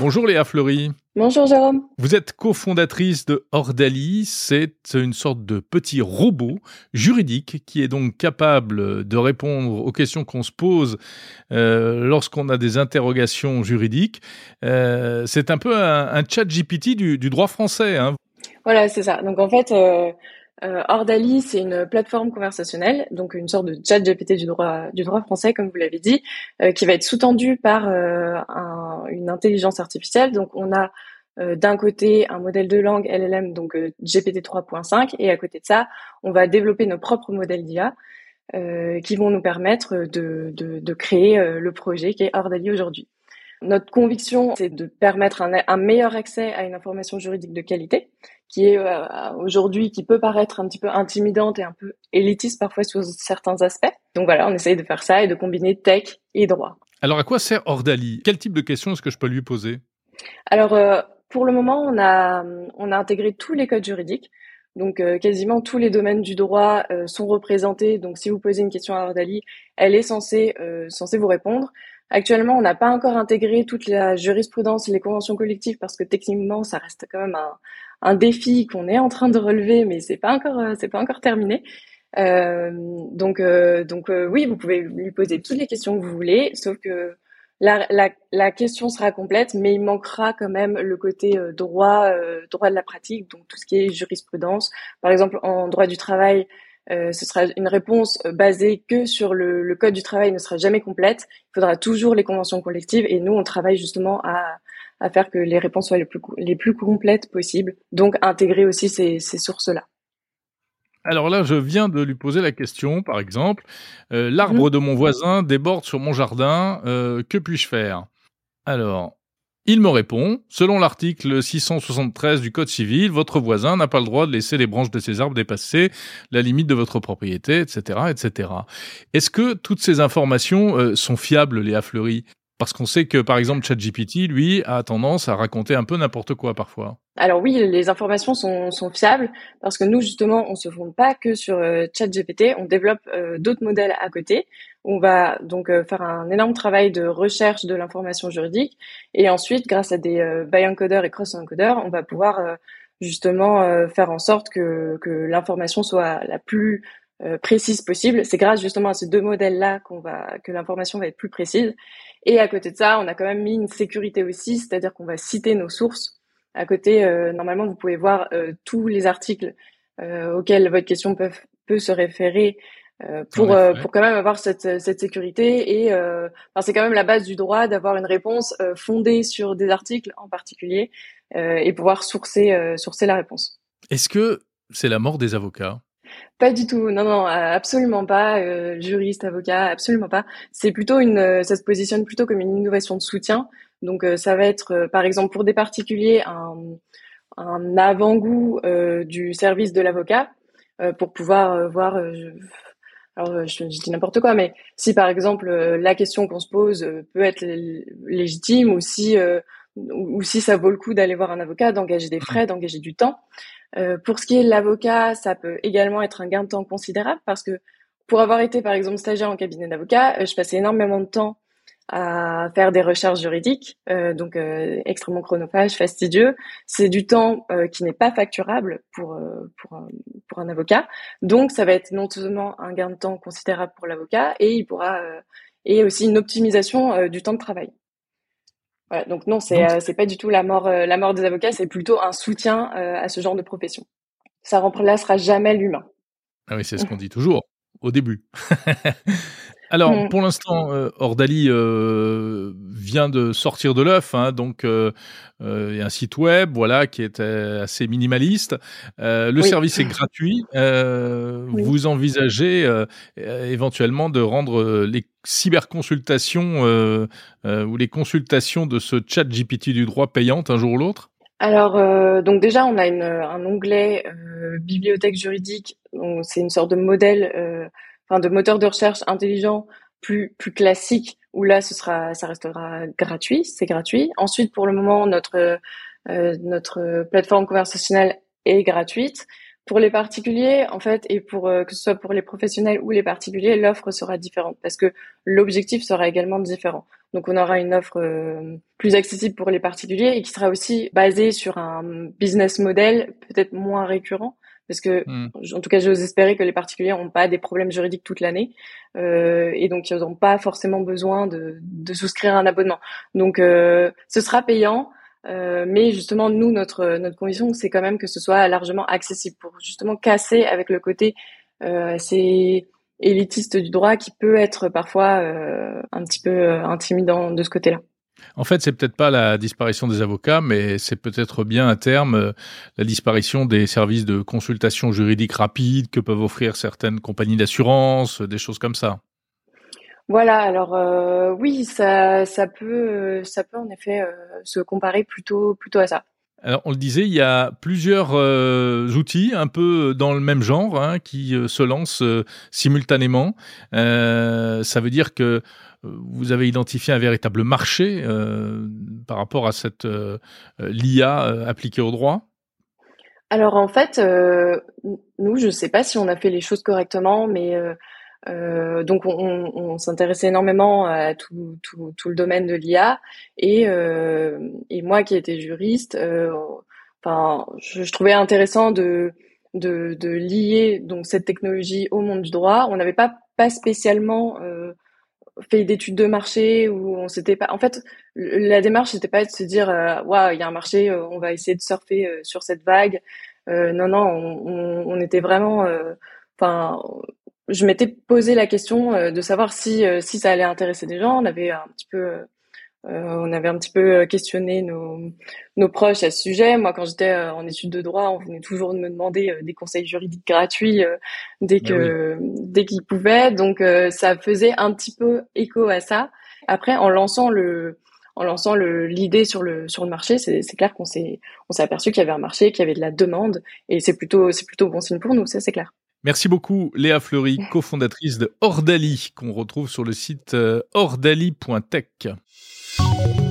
Bonjour Léa Fleury. Bonjour Jérôme. Vous êtes cofondatrice de Ordali. C'est une sorte de petit robot juridique qui est donc capable de répondre aux questions qu'on se pose euh, lorsqu'on a des interrogations juridiques. Euh, c'est un peu un, chat GPT du, droit français. Hein. Voilà, c'est ça. Donc en fait, euh, euh, Ordali, c'est une plateforme conversationnelle, donc une sorte de chat GPT du droit du droit français, comme vous l'avez dit, qui va être sous-tendu par euh, un, une intelligence artificielle. Donc on a euh, d'un côté un modèle de langue LLM, donc GPT 3.5, et à côté de ça, on va développer nos propres modèles d'IA qui vont nous permettre de, de, créer le projet qui est Ordali aujourd'hui. Notre conviction, c'est de permettre un, un, meilleur accès à une information juridique de qualité, qui est euh, aujourd'hui, qui peut paraître un petit peu intimidante et un peu élitiste parfois sur certains aspects. Donc voilà, on essaye de faire ça et de combiner tech et droit. Alors à quoi sert Ordali Quel type de questions est-ce que je peux lui poser? Alors euh, pour le moment, on a, on a intégré tous les codes juridiques. Donc euh, quasiment tous les domaines du droit sont représentés. Donc si vous posez une question à Ordali, elle est censée, censée vous répondre. Actuellement, on n'a pas encore intégré toute la jurisprudence et les conventions collectives parce que techniquement, ça reste quand même un, un défi qu'on est en train de relever, mais c'est pas encore, euh, c'est pas encore terminé. Euh, donc, euh, donc euh, oui, vous pouvez lui poser toutes les questions que vous voulez, sauf que la, la, la question sera complète, mais il manquera quand même le côté droit, droit de la pratique, donc tout ce qui est jurisprudence. Par exemple, en droit du travail, euh, ce sera une réponse basée que sur le, le, code du travail ne sera jamais complète. Il faudra toujours les conventions collectives et nous on travaille justement à, à faire que les réponses soient les plus, les plus complètes possibles. Donc intégrer aussi ces, ces sources-là. Alors là, je viens de lui poser la question, par exemple, euh, l'arbre mhm. de mon voisin déborde sur mon jardin, euh, que puis-je faire? Alors, il me répond, selon l'article 673 du Code civil, votre voisin n'a pas le droit de laisser les branches de ses arbres dépasser la limite de votre propriété, etc., etc. Est-ce que toutes ces informations euh, sont fiables, Léa Fleury? Parce qu'on sait que, par exemple, ChatGPT, lui, a tendance à raconter un peu n'importe quoi parfois. Alors oui, les informations sont, sont, fiables parce que nous, justement, on se fonde pas que sur euh, ChatGPT, on développe euh, d'autres modèles à côté. On va donc euh, faire un énorme travail de recherche de l'information juridique et ensuite, grâce à des euh, by-encoders et cross-encoders, on va pouvoir justement faire en sorte que, que l'information soit la plus précise possible. C'est grâce justement à ces deux modèles-là qu'on va que l'information va être plus précise. Et à côté de ça, on a quand même mis une sécurité aussi, c'est-à-dire qu'on va citer nos sources. À côté, euh, normalement, vous pouvez voir euh, tous les articles euh, auxquels votre question peut, peut se référer pour pour quand même avoir cette cette sécurité et c'est quand même la base du droit d'avoir une réponse fondée sur des articles en particulier et pouvoir sourcer sourcer la réponse. Est-ce que c'est la mort des avocats? Pas du tout, non, non, absolument pas. Euh, juriste, avocat, absolument pas. C'est plutôt une, euh, ça se positionne plutôt comme une innovation de soutien. Donc, euh, ça va être, par exemple, pour des particuliers, un, un avant-goût du service de l'avocat pour pouvoir voir. alors, je, dis n'importe quoi, mais si par exemple la question qu'on se pose peut être légitime ou si ou si ça vaut le coup d'aller voir un avocat, d'engager des frais, d'engager du temps. Euh, pour ce qui est de l'avocat, ça peut également être un gain de temps considérable parce que pour avoir été par exemple stagiaire en cabinet d'avocat, euh, je passais énormément de temps à faire des recherches juridiques, euh, donc euh, extrêmement chronophage, fastidieux. C'est du temps euh, qui n'est pas facturable pour pour un, pour un avocat. Donc ça va être non seulement un gain de temps considérable pour l'avocat et il pourra et aussi une optimisation du temps de travail donc non, c'est euh, c'est pas du tout la mort euh, la mort des avocats, c'est plutôt un soutien euh, à ce genre de profession. Ça remplacera jamais l'humain. Ah oui, c'est ce qu'on dit toujours au début. Alors, mm. pour l'instant, euh, Ordali euh, vient de sortir de l'œuf, hein, donc euh, il y a un site web, voilà, qui est assez minimaliste. le service est gratuit. Vous envisagez éventuellement de rendre les cyberconsultations ou les consultations de ce chat GPT du droit payantes un jour ou l'autre? Alors, donc déjà, on a une, un onglet bibliothèque juridique. C'est une sorte de modèle enfin de moteur de recherche intelligent plus plus classique où là ce sera ça restera gratuit, c'est gratuit. Ensuite pour le moment notre euh, notre plateforme conversationnelle est gratuite. pour les particuliers, en fait, et pour que ce soit pour les professionnels ou les particuliers, l'offre sera différente parce que l'objectif sera également différent. Donc, on aura une offre plus accessible pour les particuliers et qui sera aussi basée sur un business model peut-être moins récurrent parce que mmh. en tout cas j'ose espérer que les particuliers n'ont pas des problèmes juridiques toute l'année euh, et donc ils n'ont pas forcément besoin de, de, souscrire un abonnement donc euh, ce sera payant euh, mais justement nous notre notre condition c'est quand même que ce soit largement accessible pour justement casser avec le côté euh, assez élitiste du droit qui peut être parfois euh, un petit peu euh, intimidant de ce côté-là. En fait, c'est peut-être pas la disparition des avocats, mais c'est peut-être bien à terme euh, la disparition des services de consultation juridique rapide que peuvent offrir certaines compagnies d'assurance, des choses comme ça. Voilà, alors euh, oui, ça, ça peut, ça peut en effet euh, se comparer plutôt, plutôt à ça. Alors, on le disait, il y a plusieurs outils un peu dans le même genre hein, qui se lancent simultanément. ça veut dire que vous avez identifié un véritable marché euh, par rapport à cette euh, l'IA euh, appliquée au droit? Alors en fait, nous, je ne sais pas si on a fait les choses correctement, mais donc on, s'intéressait énormément à tout, le domaine de l'IA et, moi qui étais juriste, enfin, je, trouvais intéressant de, lier donc cette technologie au monde du droit. On n'avait pas spécialement fait d'études de marché où on s'était pas en fait la démarche c'était pas de se dire euh, waouh il y a un marché euh, on va essayer de surfer euh, sur cette vague. Non non on, on, était vraiment enfin je m'étais posé la question de savoir si si ça allait intéresser des gens. On avait un petit peu euh, on avait un petit peu euh, questionné nos, nos proches à ce sujet. Moi, quand j'étais euh, en études de droit, on venait toujours de me demander des conseils juridiques gratuits dès que dès qu'ils pouvaient. Donc, ça faisait un petit peu écho à ça. Après, en lançant le en lançant l'idée sur le sur le marché, c'est clair qu'on s'est on s'est aperçu qu'il y avait un marché, qu'il y avait de la demande, et c'est plutôt c'est plutôt bon signe pour nous, ça c'est clair. Merci beaucoup Léa Fleury, cofondatrice de Ordali, qu'on retrouve sur le site ordali.tech. you